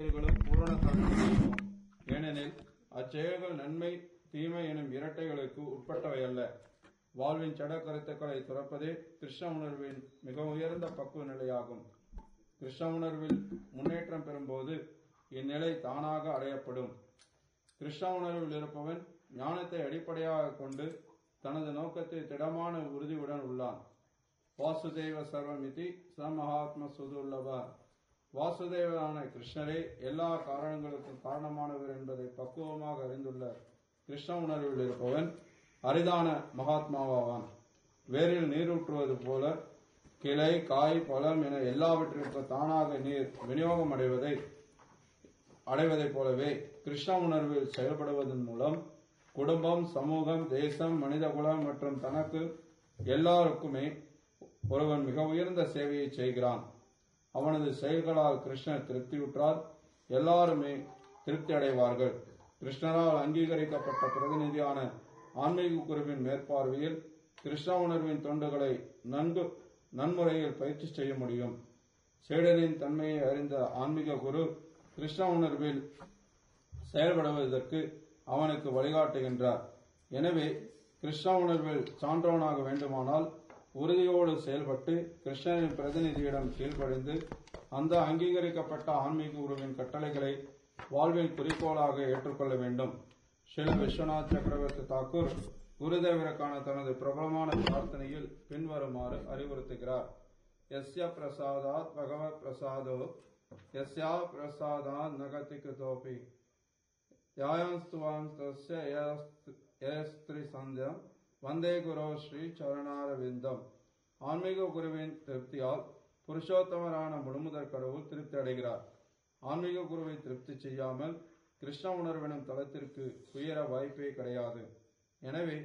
செயல்களும் ஏனெனில் அச்செயல்கள் நன்மை தீமை எனும் இரட்டைகளுக்கு உட்பட்டவை அல்ல. வாழ்வின் சட கருத்துக்களை துறப்பதே கிருஷ்ண உணர்வின் மிக உயர்ந்த பக்குவ நிலையாகும். கிருஷ்ண உணர்வில் முன்னேற்றம் பெறும்போது இந்நிலை தானாக அடையப்படும். கிருஷ்ண உணர்வில் இருப்பவன் ஞானத்தை அடிப்படையாக கொண்டு தனது நோக்கத்தை திடமான உறுதியுடன் உள்ளான். வாசுதேவ சர்வமிதி சமஹாத்ம சுதுல்லப. வாசுதேவரான கிருஷ்ணரே எல்லா காரணங்களுக்கும் காரணமானவர் என்பதை பக்குவமாக அறிந்துள்ள கிருஷ்ண உணர்வில் இருப்பவன் அரிதான மகாத்மாவாவான். வேரில் நீரூற்றுவது போல கிளை காய் பழம் என எல்லாவற்றிற்கும் தானாக நீர் விநியோகம் அடைவதை அடைவதைப் போலவே கிருஷ்ண உணர்வில் செயல்படுவதன் மூலம் குடும்பம் சமூகம் தேசம் மனிதகுலம் மற்றும் தனக்கு எல்லாருக்குமே ஒருவன் மிக உயர்ந்த சேவையை செய்கிறான். அவனது செயல்களால் கிருஷ்ணர் திருப்தியுற்றால் எல்லாருமே திருப்தி அடைவார்கள் கிருஷ்ணரால் அங்கீகரிக்கப்பட்ட பிரதிநிதியான ஆன்மீக குருவின் மேற்பார்வையில் கிருஷ்ண உணர்வின் தொண்டுகளை நன்கு நன்முறையில் பயிற்சி செய்ய முடியும். சேடரின் தன்மையை அறிந்த ஆன்மீக குரு கிருஷ்ண உணர்வில் செயல்படுவதற்கு அவனுக்கு வழிகாட்டுகின்றார். எனவே கிருஷ்ண உணர்வில் சான்றவனாக வேண்டுமானால் உறுதியோடு செயல்பட்டு கிருஷ்ணனின் பிரதிநிதியிடம் கீழ்ப்படிந்து அந்த அங்கீகரிக்கப்பட்ட ஆன்மீக குருவின் கட்டளைகளை வாழ்வின் குறிக்கோளாக ஏற்றுக்கொள்ள வேண்டும். ஸ்ரீல விஸ்வநாத் சக்கரவர்த்தி தாக்கூர் குருதேவருக்கான தனது பிரபலமான பிரார்த்தனையில் பின்வருமாறு அறிவுறுத்துகிறார். எஸ்ய பிரசாதாத் பகவத் பிரசாதோ எஸ்யா பிரசாதாத் நகதி கிருதோபி யாயஸ்துவாம்ஸ்தஸ்ய ஏஸ்திரி சந்தியம் வந்தே குரோ ஸ்ரீ சரணாரவிந்தம். ஆன்மீக குருவின் திருப்தியால் புருஷோத்தமரான முழுமுதற் கடவுள் திருப்தி அடைகிறார். ஆன்மீக குருவை திருப்தி செய்யாமல் கிருஷ்ண உணர்வினம் தளத்திற்கு உயர வாய்ப்பே கிடையாது. எனவே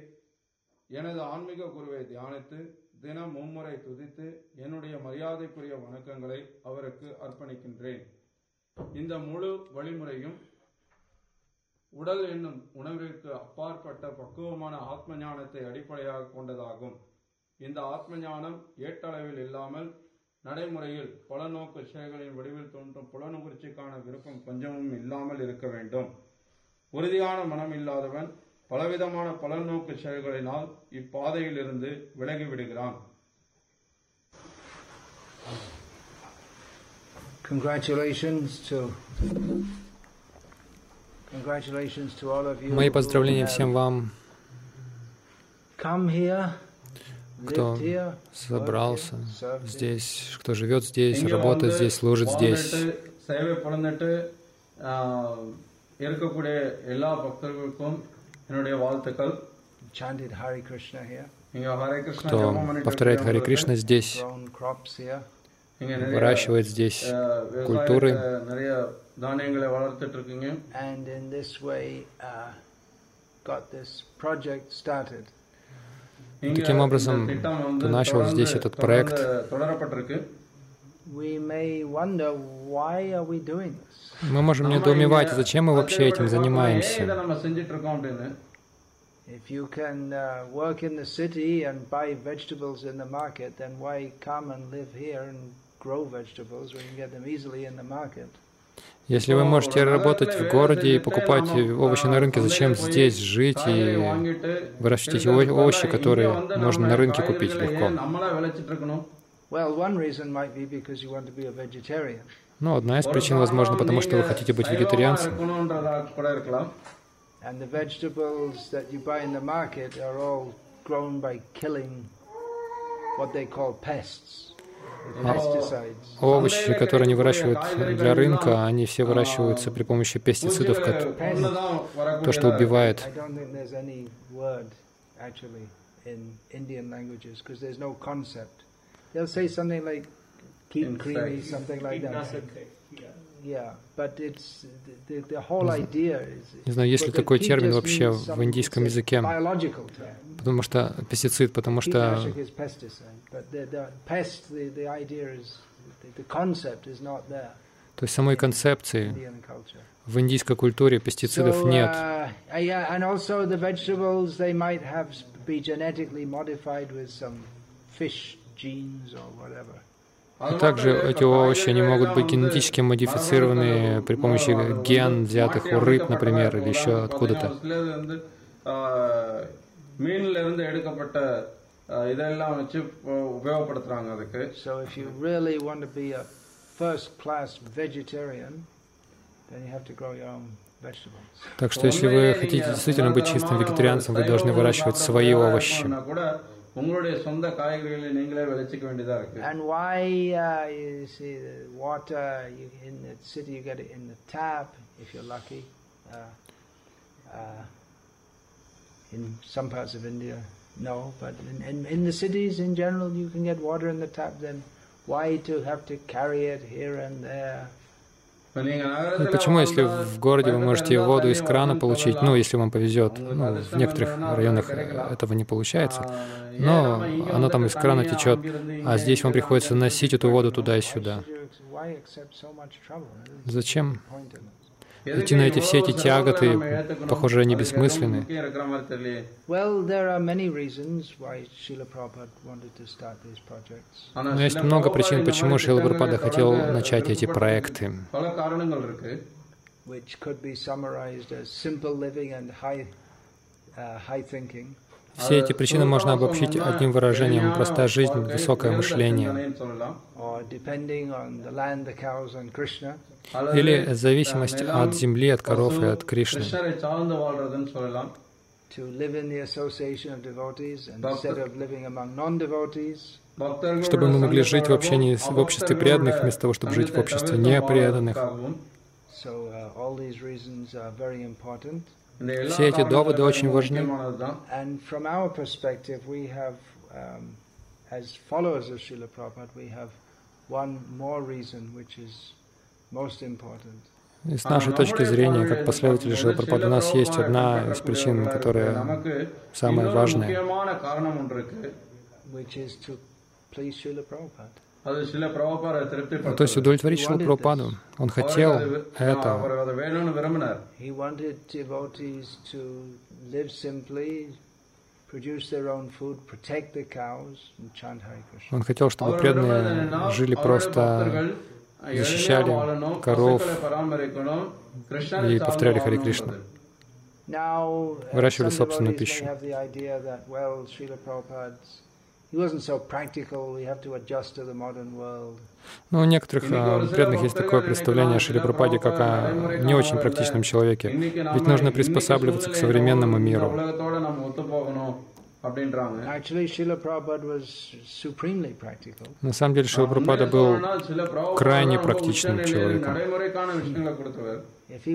எனது ஆன்மீக குருவை தியானித்து தினம் மும்முறை துதித்து என்னுடைய மரியாதைக்குரிய வணக்கங்களை அவருக்கு அர்ப்பணிக்கின்றேன். இந்த முழு வழிமுறையும் உடல் என்னும் உணர்விற்கு அப்பாற்பட்ட பக்குவமான ஆத்ம ஞானத்தை அடிப்படையாக கொண்டதாகும். இந்த ஆத்ம ஞானம் ஏட்டளவில் இல்லாமல் நடைமுறையில் பலநோக்கு செயல்களின் வடிவில் தோன்றும் புலனுணர்ச்சிக்கான விருப்பம் கொஞ்சமும் இல்லாமல் இருக்க வேண்டும். உறுதியான மனம் இல்லாதவன் பலவிதமான பலநோக்கு செயல்களினால் இப்பாதையில் இருந்து விலகிவிடுகிறான் Congratulations to Мои who поздравления have всем вам, Come here, кто lived here, собрался worked here, served here. здесь, кто живет здесь, இங்க работает வந்து здесь, служит здесь. வாழ்ந்துட்டு, சேவை புலந்துட்டு ஆஹ், இருக்கக்கூடிய எல்லா பக்தர்களுக்கும் என்னுடைய வாழ்த்துக்கள் chanted Hare Krishna here, இங்க ஹரே கிருஷ்ணா Кто ஜெபம் பண்ணிட்டு повторяет Харе இருக்கிறவங்களுக்கு, Кришна здесь, выращивает здесь культуры. Таким образом, ты начал здесь этот проект. Мы можем недоумевать, зачем мы вообще этим занимаемся. Если you can работать в городе и покупать овощи на рынке, то the market, then why come and если вы можете работать в городе и покупать овощи на рынке, зачем здесь жить и выращивать эти овощи, которые можно на рынке купить легко? Ну, одна из причин, возможно, потому что вы хотите быть вегетарианцем овощи, которые они выращивают для рынка, они все выращиваются при помощи пестицидов, то, что убивает. Say something like keep creamy, something like that. Не знаю, есть ли такой термин вообще в индийском языке, потому что пестицид, потому что то есть самой концепции в индийской культуре пестицидов нет. И Также эти овощи они могут быть генетически модифицированы при помощи ген, взятых у рыб, например, или еще откуда-то. So if you really want to be a first-class vegetarian, так что если вы хотите действительно быть чистым вегетарианцем, вы должны выращивать свои овощи. பண்ணா கூட உங்களுடைய சொந்த காய்கறிகளை நீங்களே விளைச்சிக்க வேண்டியதா இருக்கு And why uh, you see the water you, in the city you get it in the tap if you're lucky. Uh, uh, in some parts of India, no, but in, in, in the cities in general you can get water in the tap. Then why to have to carry it here and there? இப்ப நீங்க Ну, நகரத்துல почему, если வாழ்ந்தா в городе вы பக்கத்துல можете இருந்தா воду из தண்ணி крана வந்து получить, தரலாம். ну, если вам повезет, ну, в некоторых районах этого не получается, но она там из крана течет, а здесь вам приходится носить эту воду туда и сюда. Зачем идти на эти все эти тяготы, похоже, они бессмысленны. Но есть много причин, почему Шрила Прабхупада хотел начать эти проекты. Which could be summarized as simple living and high, uh, high thinking. Все эти причины можно обобщить одним выражением — простая жизнь, высокое мышление. Или зависимость от земли, от коров и от Кришны. Чтобы мы могли жить в общении в обществе преданных, вместо того, чтобы жить в обществе непреданных. Все эти доводы очень важны. И с нашей точки зрения, как последователи Шилапрапада, у нас есть одна из причин, которая самая важная, то есть удовлетворить Шилапрападу. Он хотел этого he wanted devotees to live simply, produce their own food, protect the cows, and chant Hare Krishna. Он хотел, чтобы преданные жили просто, защищали коров и повторяли Харе Кришна. Выращивали собственную пищу. Но у некоторых преданных есть такое представление о Шилипрападе как о не очень практичном человеке. Ведь нужно приспосабливаться к современному миру. На самом деле Шила Прабхупада был крайне практичным человеком. Если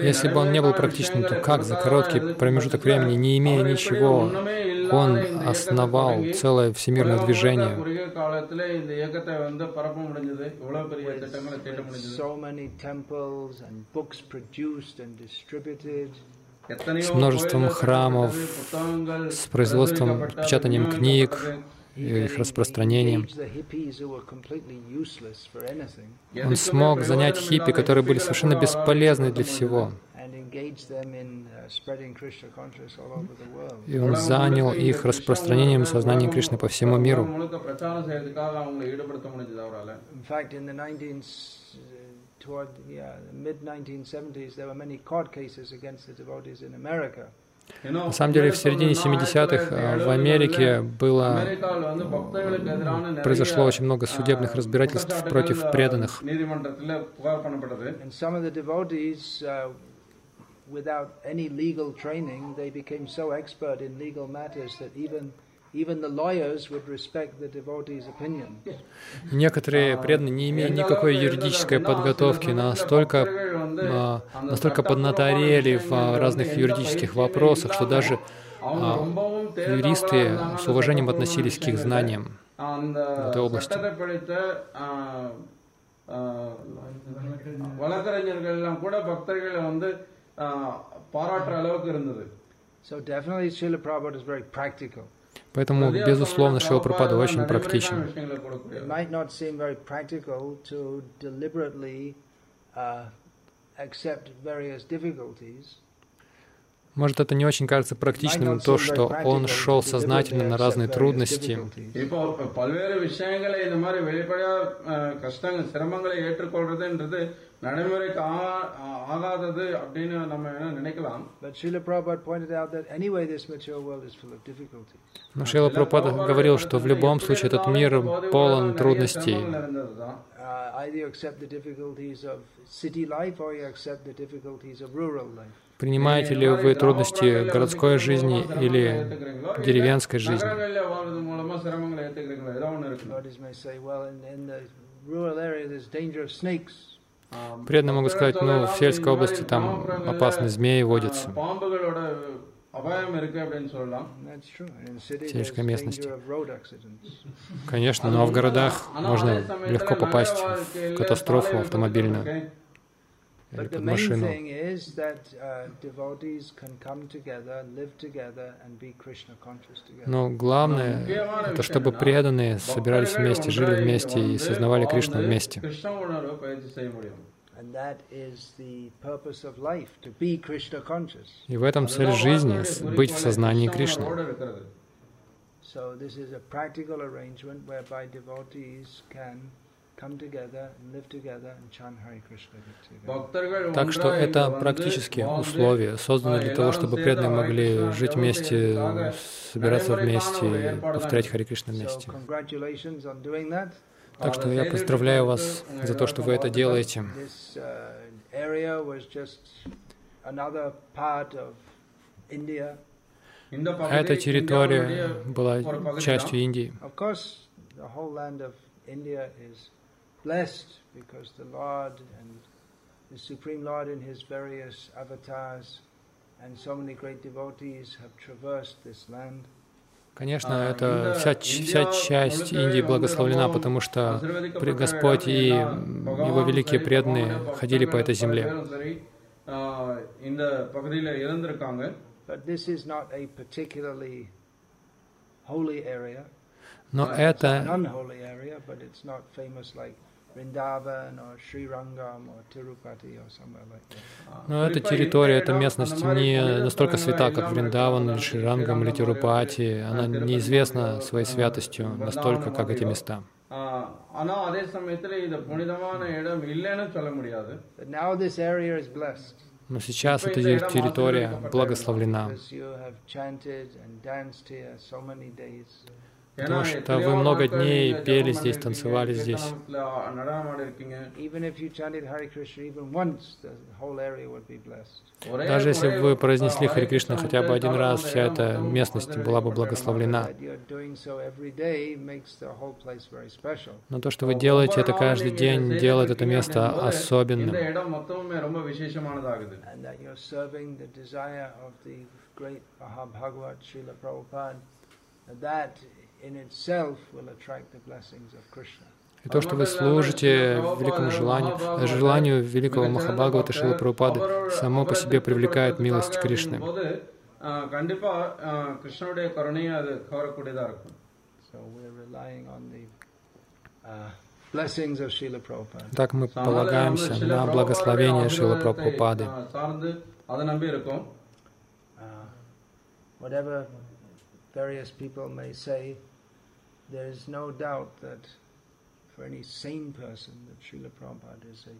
если бы он не был практичным, то как за короткий промежуток времени, не имея ничего, он основал целое всемирное движение? с множеством храмов, с производством, печатанием книг, их распространением. Он смог занять хиппи, которые были совершенно бесполезны для всего. И он занял их распространением сознания Кришны по всему миру. Toward yeah, the mid 1970s, there were many court cases against the devotees in America. На самом деле, в середине 70-х а, в Америке было, произошло очень много судебных разбирательств против преданных. Uh, without any legal training, they became so expert in legal matters that even even the lawyers would respect the devotees' opinion. Некоторые преданные, не имея никакой юридической подготовки, настолько, а, настолько поднаторели в а, разных юридических вопросах, что даже அவங்க а, ரொம்பவும் தேர்ந்தவர்களா юристы இருந்தாங்க. с уважением относились к их விஷயங்கள்ல. знаниям. அந்த в этой области. சட்டத்தை படித்த ஆ, ஆ, வழக்கறிஞர்கள் எல்லாம் கூட பக்தர்களை வந்து ஆ, பாராட்டுற அளவுக்கு இருந்தது So definitely Srila Prabhupada is very practical. Поэтому, безусловно, Шилапрапада очень практичен. Может, это не очень кажется практичным то, что он шел сознательно на разные трудности. இப்போ பல்வேறு விஷயங்களை இந்த மாதிரி வெளிப்படையா அஹ், கஷ்டங்கள் சிரமங்களை ஏற்றுக்கொள்றதுன்றது நடைமுறைக்கு ஆ- ஆ- ஆகாதது அப்படின்னு நம்ம என்ன நினைக்கலாம் But Srila Prabhupada pointed out that anyway this material world is full of difficulties. Но Шрила Прабхупада говорил, что в любом случае этот мир полон трудностей. இருந்ததுதான் Uh, either you accept the difficulties of city life or you accept the difficulties of rural life. Принимаете ли вы трудности городской жизни или деревенской жизни? நகரங்களில் வாழ்றது மூலமா சிரமங்களை ஏத்துக்கிறீங்களா ஏதோ ஒண்ணு இருக்கு Devotees may say, well, in, in the rural area there's danger of snakes. При этом могу сказать, ну, в сельской области там опасные змеи водятся в сельской местности. Конечно, но в городах можно легко попасть в катастрофу автомобильную под машину. Но главное, это чтобы преданные собирались вместе, жили вместе и сознавали Кришну вместе. И в этом цель жизни — быть в сознании Кришны. So this is a practical arrangement whereby devotees can так что это практически условия, созданы для того, чтобы преданные могли жить вместе, собираться вместе, повторять Хари Кришна вместе. Так что я поздравляю вас за то, что вы это делаете. А Эта территория была частью Индии blessed because the Lord and the Supreme Lord in his various avatars and so many great devotees have traversed this land. Конечно, это вся, вся часть Индии благословлена, потому что Господь и Его великие преданные ходили по этой земле. Но это но ну, эта территория, эта местность не настолько свята, как Вриндаван или Шрирангам или Тирупати. Она неизвестна своей святостью настолько, как эти места. Но сейчас эта территория благословлена. Потому что вы много дней пели здесь, танцевали здесь. Даже если бы вы произнесли Хари Кришна хотя бы один раз, вся эта местность была бы благословлена. Но то, что вы делаете это каждый день, делает это место особенным. That и то, что вы служите великому желанию, желанию великого Махабхагавата Шила Прабхупады, само по себе привлекает милость Кришны. Так мы полагаемся на благословение Шила Прабхупады. Whatever various people may say, there is no doubt that for any sane person that Srila Prabhupada is a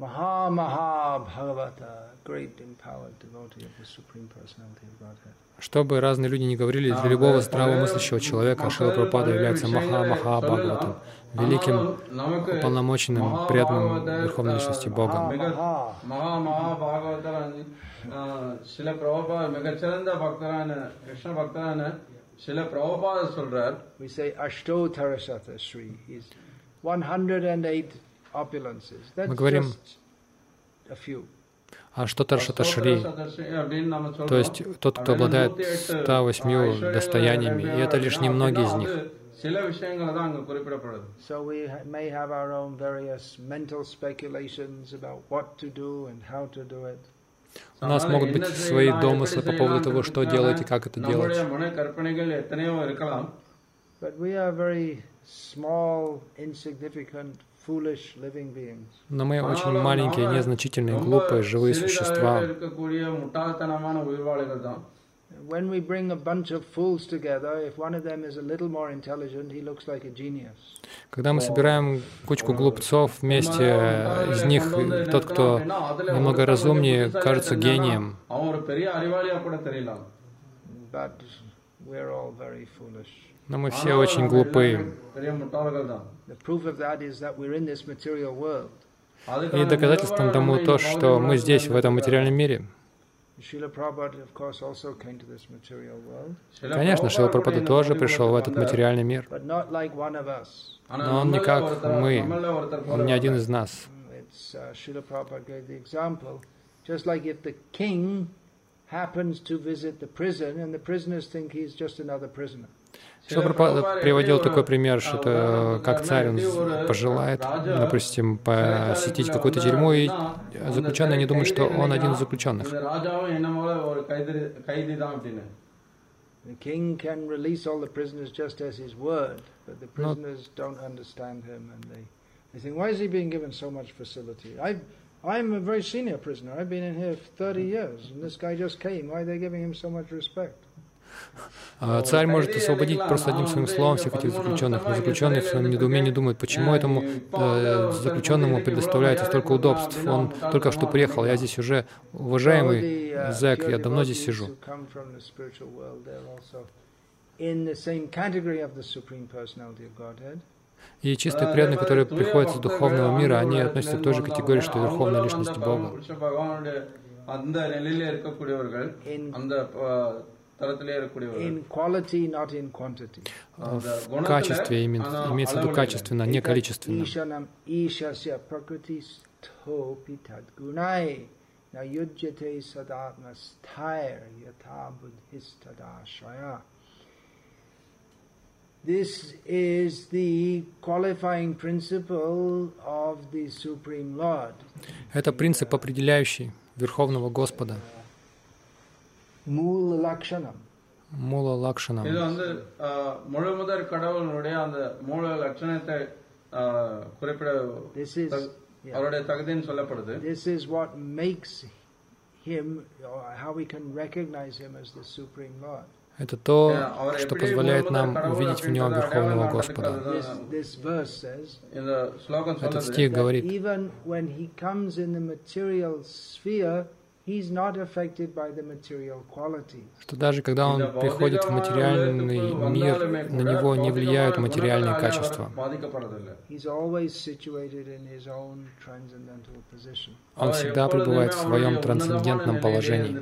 Maha Maha Bhagavata, great empowered devotee of the Supreme Personality of Godhead. Чтобы разные люди не говорили, для любого э, здравомыслящего э, человека Шила Прабхупада является Маха Маха Бхагаватом, великим, полномоченным преданным Верховной Личности Богом. மிக மகா மகா பாகவதர் சில பிரபா மிகச்சிறந்த பக்தரான கிருஷ்ண பக்தரான சில பிரபுபாத சொல்றார் We say Ashto Tarasatha Sri. He's 108 opulences. That's говорим just a few. А что Таршата Шри? அப்படின்னு நம்ம То சொல்றோம் есть тот, кто обладает 108 достояниями, и это лишь немногие из них. சில விஷயங்கள் தான் அங்க குறிப்பிடப்படுது So we ha- may have our own various mental speculations about what to do and how to do it. у нас могут быть свои домыслы по поводу того, что делать и как это делать. Но мы очень маленькие, незначительные, глупые, живые существа when we bring a bunch of fools together, if one of them is a little more intelligent, he looks like a genius. Когда мы собираем кучку глупцов вместе, э, из них э, тот, кто немного разумнее, кажется гением. Но мы все очень глупые. И доказательством тому то, что мы здесь, в этом материальном мире. Конечно, Шила Прабхупада тоже пришел в этот материальный мир. but not like one of us. Но он не как мы, он не один из нас happens to visit the prison, and the prisoners think he's just another prisoner. Шила приводил такой пример, что как царь, он пожелает, допустим, посетить какую-то тюрьму, и заключенные не думают, что он один из заключенных. Но I'm a very senior prisoner. I've been in here 30 mm-hmm. years, and this guy just came. Why are they giving him so much respect? А царь может освободить просто одним своим словом всех этих заключенных, но заключенные в своем недоумении думают, почему этому э, заключенному предоставляется столько удобств. Он только что приехал, я здесь уже уважаемый зэк, я давно здесь сижу. In the same category of the Supreme Personality of Godhead, и чистые преданные, которые приходят с духовного мира, они относятся к той же категории, что и Верховная Личность Бога. В качестве именно, имеется в виду качественно, не количественно. This is the qualifying principle of the Supreme Lord. Это принцип, определяющий Верховного Господа, Mula Lakshanam. Мула இது Лакшана. வந்து அஹ், முழுமுதற் கடவுளுடைய அந்த மூல லட்சணத்தை அஹ், குறிப்பிட This is தகு- yeah. அவருடைய தகுதின்னு சொல்லப்படுது This is what makes him, or how we can recognize him as the Supreme Lord. Это то, что позволяет нам увидеть в нем Верховного Господа. Этот стих говорит, что даже когда он приходит в материальный мир, на него не влияют материальные качества. Он всегда пребывает в своем трансцендентном положении.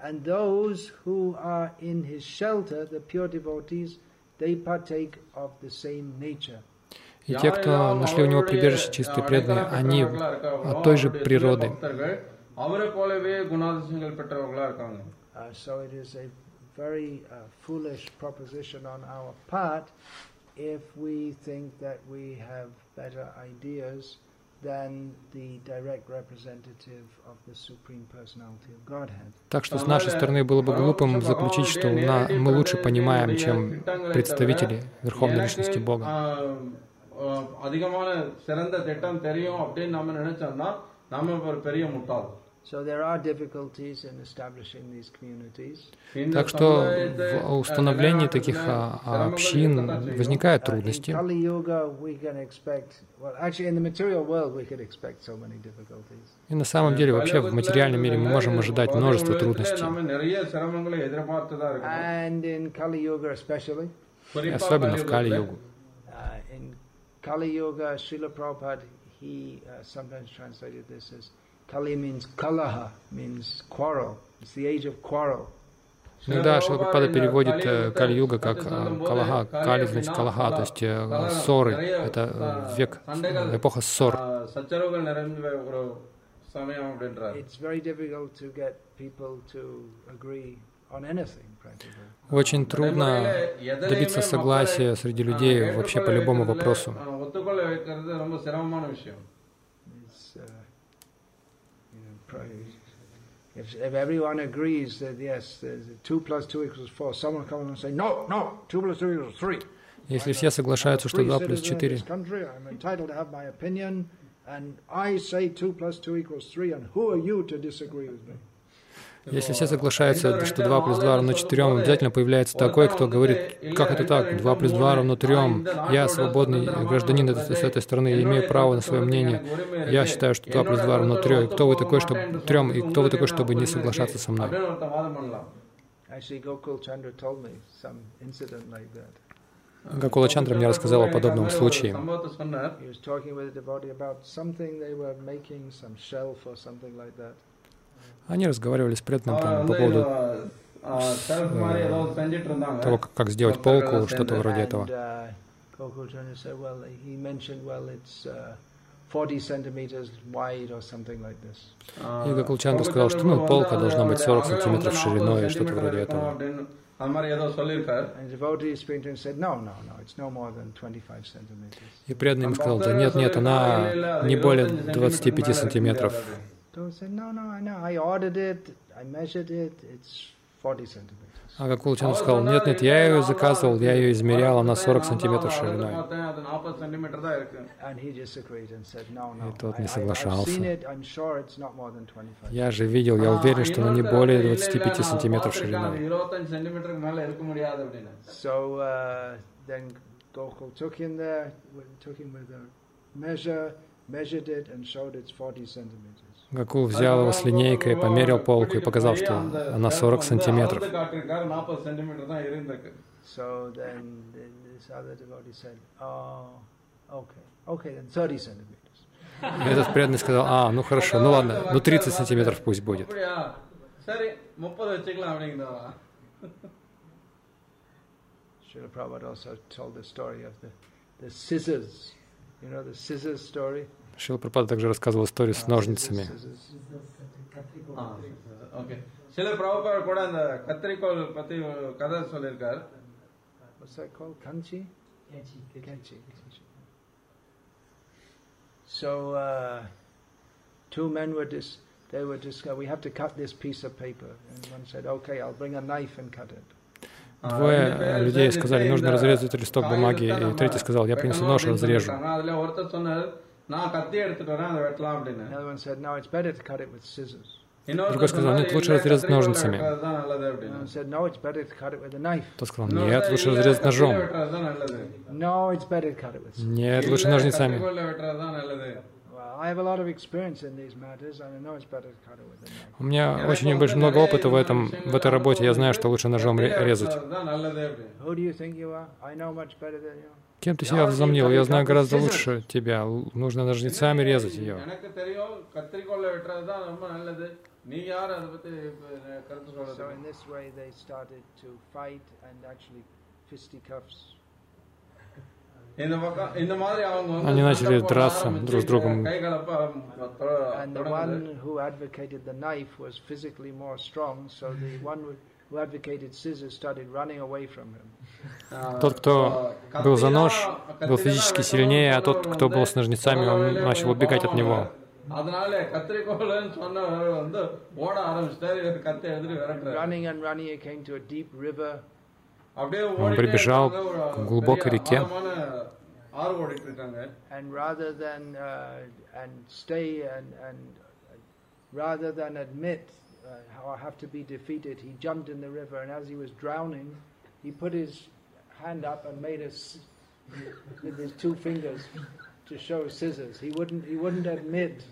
and those who are in his shelter, the pure devotees, they partake of the same nature. И те, кто нашли у него прибежище чистые преданные, они от той же природы. Uh, so it is a very uh, foolish proposition on our part if we think that we have better ideas than the direct representative of the Supreme Personality of Godhead. Так что с нашей стороны было бы глупым заключить, что у на- мы лучше понимаем, чем представители Верховной Личности Бога. ஆஹ், ஆஹ், அதிகமான சிறந்த திட்டம் தெரியும் அப்படின்னு நம்ம நினைச்சோம்னா நம்ம ஒரு பெரிய முட்டாள் так что в установлении таких а, общин возникают трудности. И на самом деле вообще в материальном мире мы можем ожидать множество трудностей. И особенно в Кали-йогу. Кали-йога Шрила Прабхупад, he uh, sometimes translated this Kali means kalaha, means quarrel. It's the age of quarrel. Ну да, Шилапада переводит Кали-юга как Калаха. Кали значит Калаха, то есть ссоры. Это век, эпоха ссор. Очень трудно добиться согласия среди людей вообще по любому вопросу. if, if everyone agrees that yes, there's two plus two equals four, someone come along and say, no, no, two plus two equals three. Если I'm все a- соглашаются, I'm a что free 2 плюс citizen of 4, this country, I'm entitled to have my opinion, and I say 2 plus 2 equals 3, and who are you to disagree with me? Если все соглашаются, что 2 плюс 2 равно 4, обязательно появляется такой, кто говорит, как это так, 2 плюс 2 равно 3, я свободный гражданин с этой страны, я имею право на свое мнение, я считаю, что 2 плюс 2 равно 3, кто вы такой, чтобы 3, и кто вы такой, чтобы не соглашаться со мной? Гакула Чандра мне рассказал о подобном случае. Они разговаривали с Претнапом по поводу э, того, как сделать полку, что-то вроде этого. И Гакулчанга сказал, что ну, полка должна быть 40 сантиметров шириной и что-то вроде этого. И преданный ему сказал, да нет, нет, она не более 25 сантиметров. А как Кулачанов сказал, нет, нет, я ее заказывал, я ее измерял, она 40 сантиметров шириной. И тот не соглашался. Я же видел, я уверен, что она не более 25 сантиметров шириной. Гакул взял его с линейкой, померил полку и показал, что она 40 сантиметров. Oh, этот преданный сказал, а, ну хорошо, ну ладно, ну 30 сантиметров пусть будет. Srila Prabhupada also told the story of the, the scissors, you? Шила Пропада также рассказывал историю с ножницами. Scissors. Okay சில பிரபுபார் கூட அந்த கத்திரிக்கோள் பத்தி ஒரு கதை சொல்லியிருக்காரு What's that called? Kanchi? Kenchi. Kenchi. So uh, two men were dis- they were discussing, we have to cut this piece of paper. And one said, okay, I'll bring a knife and cut it. Двое людей сказали, нужно разрезать листок бумаги, и третий сказал, я принесу нож и разрежу. அதுல ஒருத்தர் சொன்னார் நான் கத்தி எடுத்துட்டு வரேன் அதை வெட்டலாம் அப்படின்னு Another one said, no, it's better to cut it with scissors. இன்னொருத்தர் Другой сказал, சொன்னாரு, нет, лучше இல்ல, разрезать கத்திரிக்கோல் ножницами. வெட்டுறது தான் நல்லது Another அப்படின்னு one said, no, it's better to cut it with a knife. Тот сказал, இன்னொருத்தர், нет, лучше இல்ல, разрезать கத்தியில ножом. வெட்டுறது தான் நல்லது No, it's better to cut it with scissors. Нет, இல்ல, лучше ножницами. கத்திரிக்கோல்ல வெட்டுறது தான் நல்லது Well, I have a lot of experience in these matters, and I know it's better to cut it with a knife. У меня очень больш- много опыта в, этом, в этой работе, я знаю, что лучше ножом ре- резать. Кем ты себя возомнил? Я знаю гораздо лучше тебя. Нужно ножницами резать ее. Они начали драться друг с другом. Who advocated scissors started running away from him. ஆஹ் Тот, кто கத்தினா- был за нож, கத்தினா был физически வெட்டுறது сильнее, а тот, வந்து кто был с ножницами, он начал убегать от него. அதனால கத்திரிக்கோல்னு சொன்னவர் வந்து ஓட ஆரம்பிச்சிட்டாரு இவர் கத்தி எடுத்துட்டு விரட்டுறாரு Running and running, he came to a deep river, அப்படியே Он ஓடிட்டே прибежал இருக்காங்க, ஒரு к глубокой பெரிய реке. ஆழமான ஆறு ஓடிட்டு இருக்காங்க and rather than uh, and stay and and uh, rather than admit uh, how I have to be defeated, he jumped in the river, and as he was drowning, He put his hand up and made us with his two fingers to show scissors. He wouldn't, he wouldn't admit,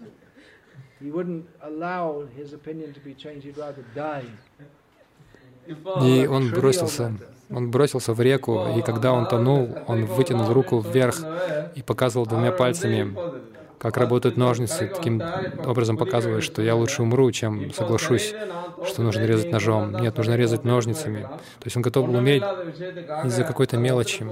he wouldn't allow his opinion to be changed, he'd rather die. И он бросился, он бросился в реку, и когда он тонул, он вытянул руку вверх и показывал двумя пальцами как работают ножницы, таким образом показывая, что я лучше умру, чем соглашусь, что нужно резать ножом. Нет, нужно резать ножницами. То есть он готов был умереть из-за какой-то мелочи.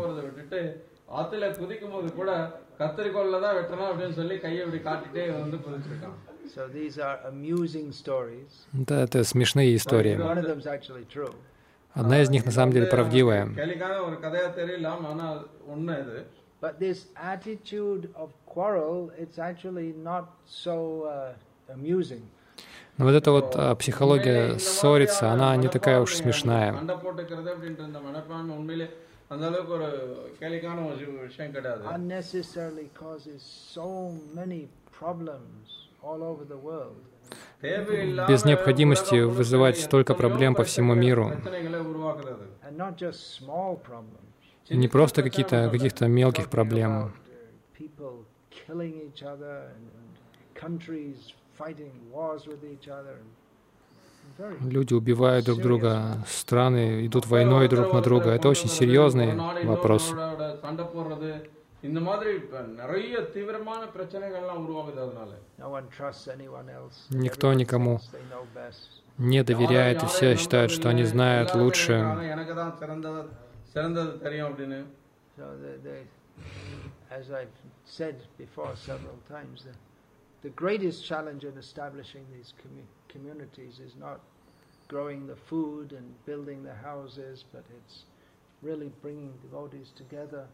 Да, это смешные истории. Одна из них на самом деле правдивая. But this attitude of quarrel, it's actually not so uh, amusing. Но вот эта вот а, психология ссориться, она не такая уж смешная. Без необходимости вызывать столько проблем по всему миру не просто какие-то, каких-то мелких проблем. Люди убивают друг друга, страны идут войной друг на друга. Это очень серьезный вопрос. Никто никому не доверяет, и все считают, что они знают лучше. எனக்கு தான் சிறந்தது சிறந்தது தெரியும் அப்படின்னு So the, the, as I've said before several times, the, the greatest challenge in establishing these commu- communities is not growing the food and building the houses, but it's really bringing devotees together,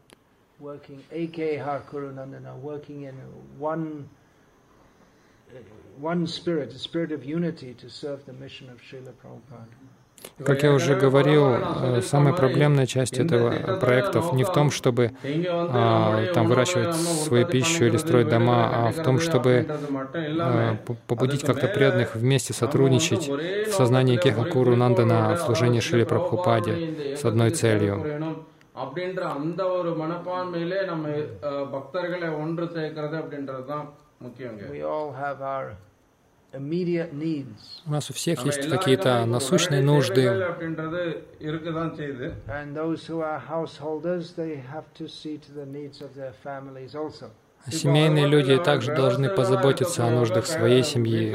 working AK Hakurunandana, working in one uh, one spirit, a spirit of unity to serve the mission of Srila Prabhupada. Как я уже говорил, э, самая проблемная часть этого проектов не в том, чтобы இங்க வந்து а, நம்முடைய там உணவுகளை выращивать நம்ம свою உற்பத்தி пищу или பண்ணிக்கிறது, строить дома, விளைவிக்கிறது а в том, чтобы அப்படின்றது மட்டும் இல்லாம э, по- побудить அதுக்கு как-то மேல преданных вместе நம்ம сотрудничать வந்து ஒரே в сознании நோக்கத்துல, Кеха ஒரே Куру Нандана குறிக்கோளோட, в служении அதாவது Шили பிரபுபாதனுடைய Прабхупаде இந்த с одной இயக்கத்தில் целью. சேர்க்கப் வேணும் அப்படின்ற அந்த ஒரு மனப்பான்மையிலே நம்ம அஹ், பக்தர்களை ஒன்று சேர்க்கிறது அப்படின்றது தான் முக்கியங்க у нас у всех есть какие-то насущные нужды. А семейные люди также должны позаботиться о нуждах своей семьи.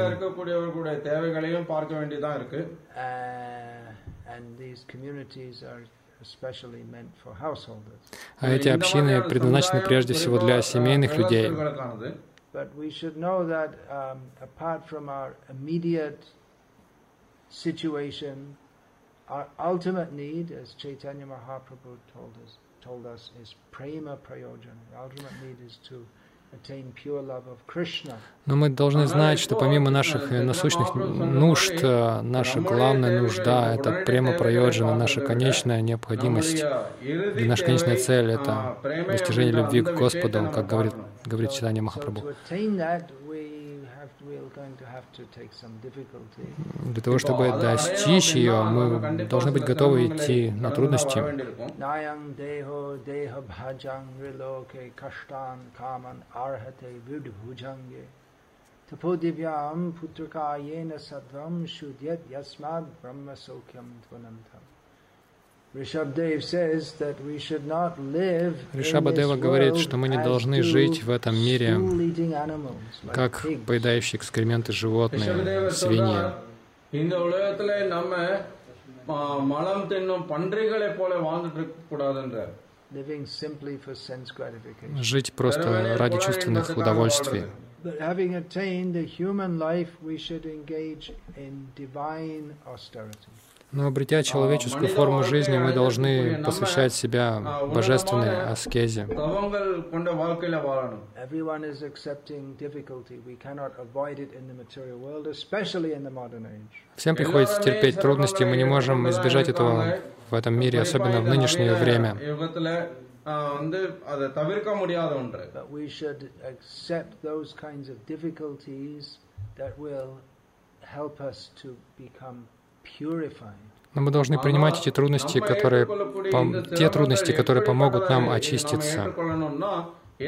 А эти общины предназначены прежде всего для семейных людей. But we should know that um, apart from our immediate situation, our ultimate need, as Chaitanya Mahaprabhu told us, told us is prema prayojan. The ultimate need is to Но мы должны знать, что помимо наших э, насущных нужд, э, наша главная нужда — это према проёджина, наша конечная необходимость, и наша конечная цель — это достижение любви к Господу, как говорит говорит Читание Махапрабху. Для того, чтобы достичь ее, мы должны быть готовы идти на трудности. Nayang deho deha bhajang riloke kashtan kaman arhate Ришабадева говорит, что мы не должны жить в этом мире как поедающие экскременты животные, свиньи. Жить просто ради чувственных удовольствий. Having attained the human life, we should engage in divine austerity. Но обретя человеческую форму жизни, мы должны посвящать себя божественной аскезе. தவங்கள் கொண்ட வாழ்க்கையில வாழணும் Everyone is accepting difficulty. We cannot avoid it in the material world, especially in the modern age. Всем приходится терпеть трудности, мы не можем избежать этого в этом мире, особенно в нынешнее время. யுகத்துல ஆ, வந்து அதை தவிர்க்க முடியாத ஒன்று But we should accept those kinds of difficulties that will help us to become purified. Но мы должны принимать эти трудности, которые, пом- те трудности, которые помогут нам очиститься. ஏற்றுக்கொள்ளணும்னா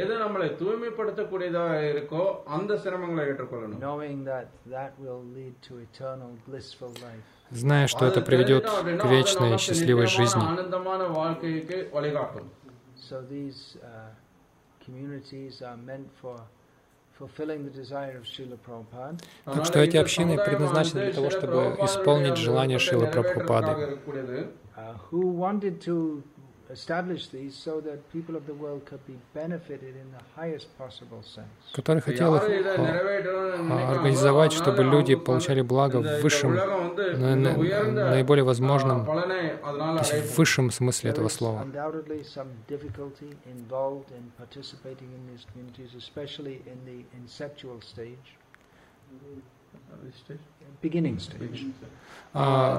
எது நம்மளை தூய்மைப்படுத்தக்கூடியதா இருக்கோ அந்த சிரமங்களை ஏற்றுக்கொள்ளணும் knowing that that will lead to eternal blissful life. Зная, что это приведет к вечной счастливой жизни. ஆனந்தமான வாழ்க்கைக்கு வழிகாட்டும் So these uh, communities are meant for так что эти общины предназначены для того, чтобы исполнить желание Шрилы Прабхупады. Who wanted to establish these so that people of the world could be benefited in the highest possible sense. который хотел их организовать, чтобы люди получали благо в высшем, на- на- наиболее возможном, то есть в высшем смысле этого слова.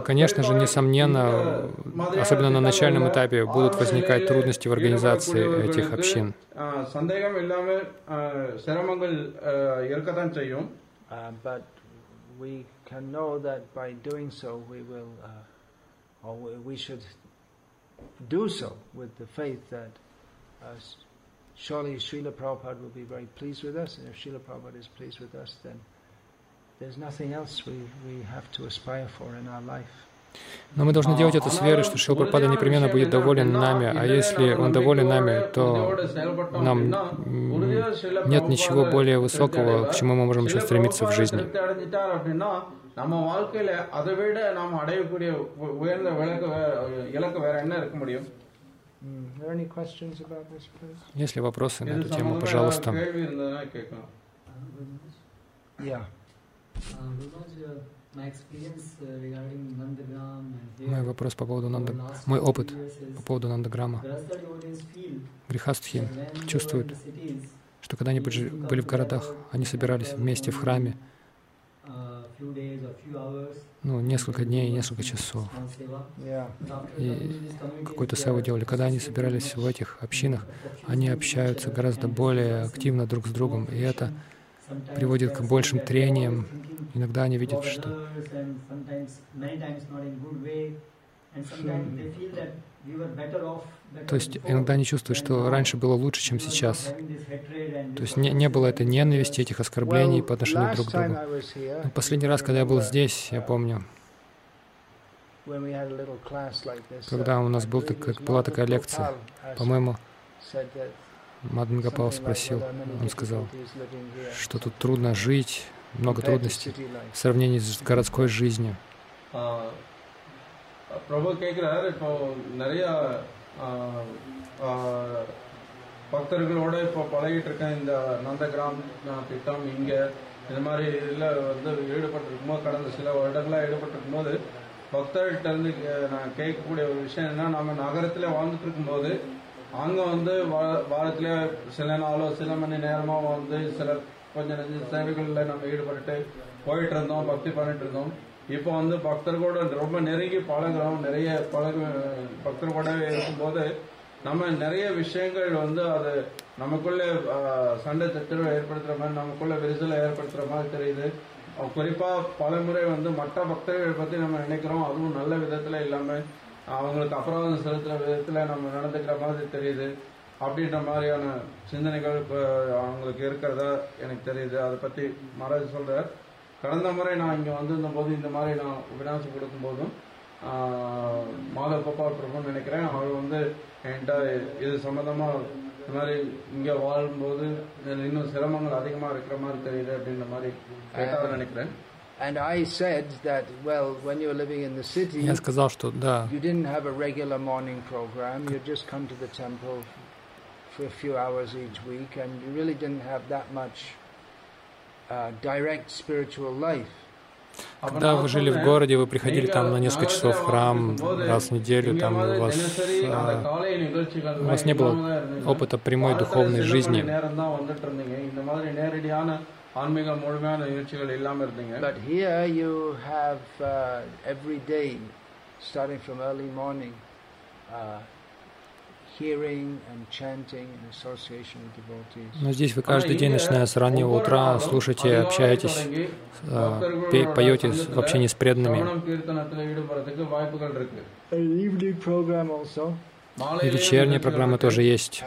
Конечно же, несомненно, особенно на начальном этапе будут возникать трудности в организации этих общин. do so with the faith that uh, surely Srila Prabhupada will be very pleased with us, and if Srila Prabhupada is pleased with us, then Но мы должны делать это с верой, что Шил Прабхупада непременно будет доволен нами, а если он доволен нами, то нам м, нет ничего более высокого, к чему мы можем еще стремиться в жизни. திருப்தி அடைஞ்சிட்டார் அப்படின்னா நம்ம வாழ்க்கையில அதை விட நாம் அடையக்கூடிய உ- உயர்ந்த விளக்கு வே- இலக்கு வேற என்ன இருக்க முடியும் Mm. Are there any questions about this, please? Есть ли вопросы на இது эту тему, சம்பந்தமா пожалуйста? ஏதாவது கேள்வி இருந்ததுன்னா கேட்கலாம் Yeah. Мой here вопрос по поводу Нанда, мой опыт по поводу Нандаграма. Грехастхи чувствуют, что когда они были в городах, они собирались вместе в храме, uh, ну, несколько дней, несколько часов. И какую-то севу делали. Когда они собирались в этих общинах, uh, они общаются each гораздо более активно друг с другом, и это приводит к большим трениям. Иногда они видят, что... То есть иногда они чувствуют, что раньше было лучше, чем сейчас. То есть не, не было этой ненависти, этих оскорблений по отношению друг к другу. Ну, Последний раз, когда я был здесь, я uh, помню, когда uh, у нас был так- была такая лекция, по-моему, Мадан Гапал something like спросил, there are many он сказал, difficulties living here что тут трудно жить, много compared to трудностей city life. в сравнении с городской жизнью. ஆஹ், பிரபு கேட்குறாரு இப்போ நிறைய ஆஹ், ஆஹ், பக்தர்களோட இப்போ பழகிட்டு இருக்கேன் இந்த நந்தகிராம் ஆஹ், திட்டம் இங்க இந்த மாதிரி இதில் வந்து ஈடுபட்டிருக்கும் போது கடந்த சில வருடங்களாக ஈடுபட்டிருக்கும் போது பக்தர்கிட்ட இருந்து கே- நான் கேட்கக்கூடிய ஒரு விஷயம் என்ன நம்ம நகரத்தில் வாழ்ந்துட்டு இருக்கும்போது அங்கே வந்து வா- வாரத்தில் சில நாளோ சில மணி நேரமோ வந்து சில கொஞ்சம் நெஞ்ச சேவைகளில் நம்ம ஈடுபட்டு போயிட்டு இருந்தோம் பக்தி பண்ணிட்டு இருந்தோம் இப்போ வந்து பக்தர்களோட ரொம்ப நெருங்கி பழகிறோம். நிறைய பழகு பக்தர்களோட இருக்கும்போது நம்ம நிறைய விஷயங்கள் வந்து அது நமக்குள்ள சண்டை சச்சரவை ஏற்படுத்துற மாதிரி நமக்குள்ள விரிசலை ஏற்படுத்துற மாதிரி தெரியுது. குறிப்பாக பல பலமுறை வந்து மற்ற பக்தர்கள் பத்தி நம்ம நினைக்கிறோம். அதுவும் நல்ல விதத்துல இல்லாம அவங்களுக்கு அபராதம் செலுத்துற விதத்துல நம்ம நடந்துக்கிற மாதிரி தெரியுது. அப்படின்ற மாதிரியான சிந்தனைகள் இப்போ அவங்களுக்கு இருக்கிறதா எனக்கு தெரியுது. அதை பத்தி மகாராஜ் சொல்றார். கடந்த முறை நான் இங்க வந்திருந்த போது இந்த மாதிரி நான் வினாசம் கொடுக்கும் போதும் மாதவ கோபால் பிரபுன்னு நினைக்கிறேன். அவர் வந்து என்கிட்ட இது சம்பந்தமா இந்த மாதிரி இங்க வாழும்போது இன்னும் சிரமங்கள் அதிகமா இருக்கிற மாதிரி தெரியுது அப்படின்ற மாதிரி கேட்டாரு நினைக்கிறேன். Я сказал, что да. Когда вы жили в городе, вы приходили там на несколько часов в храм раз в неделю, там у вас, а, у вас не было опыта прямой духовной жизни மணி நேரம் தான் வந்துட்டு இருந்தீங்க இந்த மாதிரி நேரடியான ஆன்மீக முழுமையான நிகழ்ச்சிகள் இல்லாம இருந்தீங்க But here you have uh, every day, starting from early morning, uh, hearing and chanting in association with devotees. Но здесь вы ஆனா каждый день, இங்க начиная с раннего ஒவ்வொரு утра, நாளும் слушаете, அதிகாலை общаетесь, தொடங்கி а, பக்தர்களோட пе- поете в சங்கத்துல общении с преданными. சிரவணம் கீர்த்தனத்துல ஈடுபடுறதுக்கு வாய்ப்புகள் இருக்கு An evening program also, И вечерняя программа тоже есть.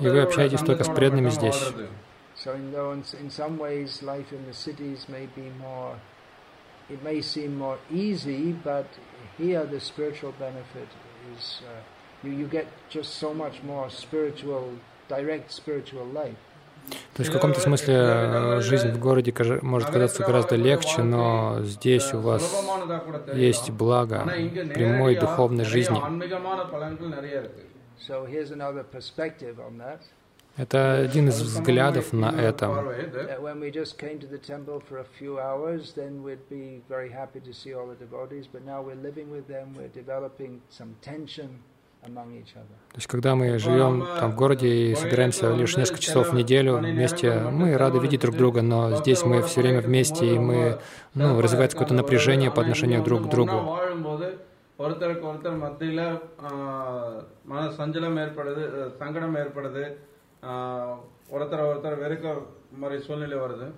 И вы общаетесь только с преданными здесь. It may seem more easy, but here the spiritual benefit is uh, you, you get just so much more spiritual, direct spiritual life. То есть в каком-то смысле э, жизнь в городе может казаться гораздо легче, но здесь у вас есть благо прямой духовной жизни. Это один из взглядов на это. பார்வை இது. That when we just came to the temple for a few hours, then we'd be very happy to see all the devotees. But now we're living with them, we're developing some tension. among each other. То есть, когда мы живем там в городе и собираемся лишь несколько часов в неделю вместе, мы рады видеть друг друга, но здесь мы все время вместе, и мы, ну, развивается какое-то напряжение по отношению друг к другу. வாழும்போது ஒருத்தருக்கு ஒருத்தர் மத்தியில ஆஹ், மன சஞ்சலம் ஏற்படுது அஹ், சங்கடம் ஏற்படுது ஆஹ், ஒருத்தர் ஒருத்தர் வெறுக்க மாதிரி சூழ்நிலை வருது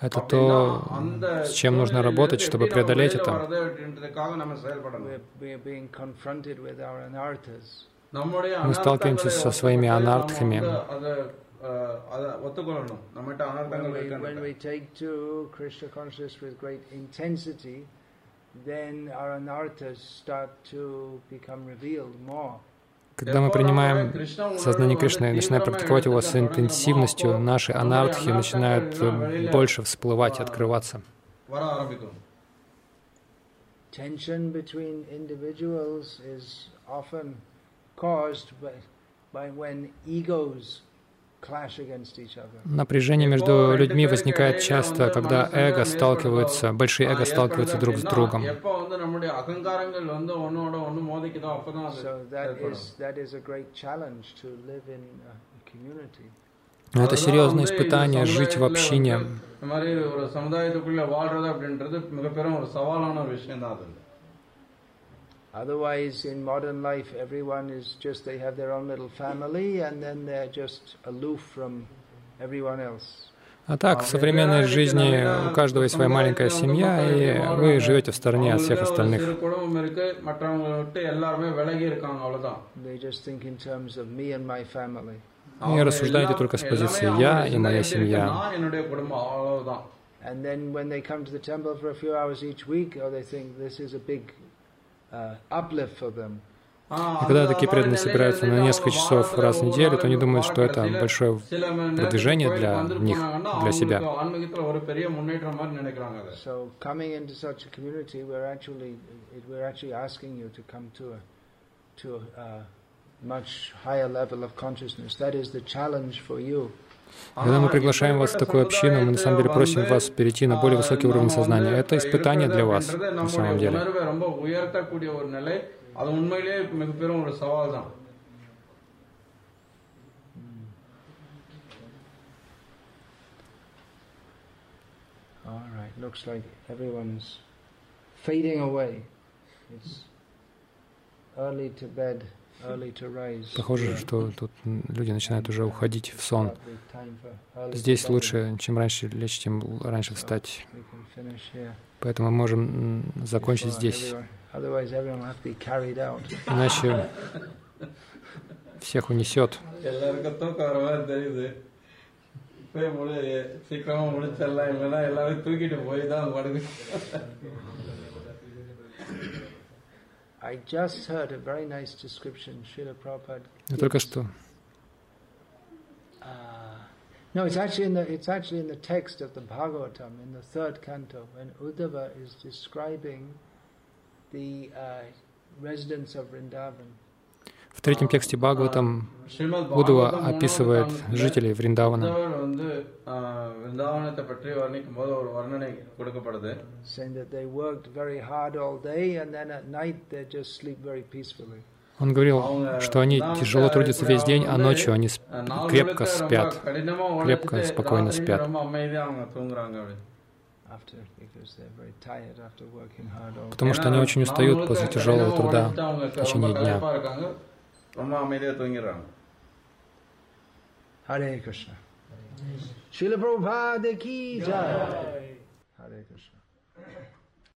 это то, с чем нужно работать, чтобы преодолеть это. Мы сталкиваемся со своими анартхами. Then our anarthas start to become revealed more. Когда мы принимаем сознание Кришны и начинаем практиковать его с интенсивностью, наши анардхи начинают э, больше всплывать, открываться. Tension Напряжение между людьми возникает часто, когда эго сталкиваются, большие эго сталкиваются друг с другом. Это серьезное испытание жить в общине. Otherwise, in modern life, everyone is just, they have their own little family, and then they're just aloof from everyone else. А так, в современной жизни у каждого есть своя маленькая семья, и вы живете в стороне от всех остальных. И рассуждаете только с позиции «я и моя семья». And then when they come to the temple for a few hours each week, oh, they think this is a big и когда такие преданные собираются на несколько часов раз в неделю, то они думают, что это большое продвижение для них, для себя. To a much higher level of consciousness. That is the challenge for you. Когда мы приглашаем вас в такую общину, мы на самом деле просим вас перейти на более высокий уровень сознания. Это испытание для вас, на самом деле. Looks like everyone's fading away. It's early to bed. Похоже, что тут м, люди начинают уже уходить в сон. Probably time for early to Здесь bed. лучше, чем раньше лечь, чем л- раньше встать. We can finish here. Поэтому мы можем м, закончить before здесь. everyone- Otherwise, everyone will have to be carried out. Иначе всех унесет. எல்லாருக்கும் தூக்கம் வர மாதிரி தெரியுது போய் முடி சீக்கிரமா முடிச்சிடலாம் இல்லைன்னா எல்லாரும் தூக்கிட்டு போய் தான் படுது Я только что Uh, no, it's actually in the it's actually in the text of the Bhagavatam in the third canto when Uddhava is describing the uh, residents of Vrindavan. В третьем тексте Бхагаватам Будува описывает жителей Вриндавана. Он говорил, что они тяжело трудятся весь день, а ночью они крепко спят, крепко, спокойно спят. Потому что они очень устают после тяжелого труда в течение дня. களைப்பா இருக்காங்க ரொம்ப அமைதியா தூங்கிடுறாங்க Hare Krishna. Srila Prabhupada ki jai. Hare Krishna.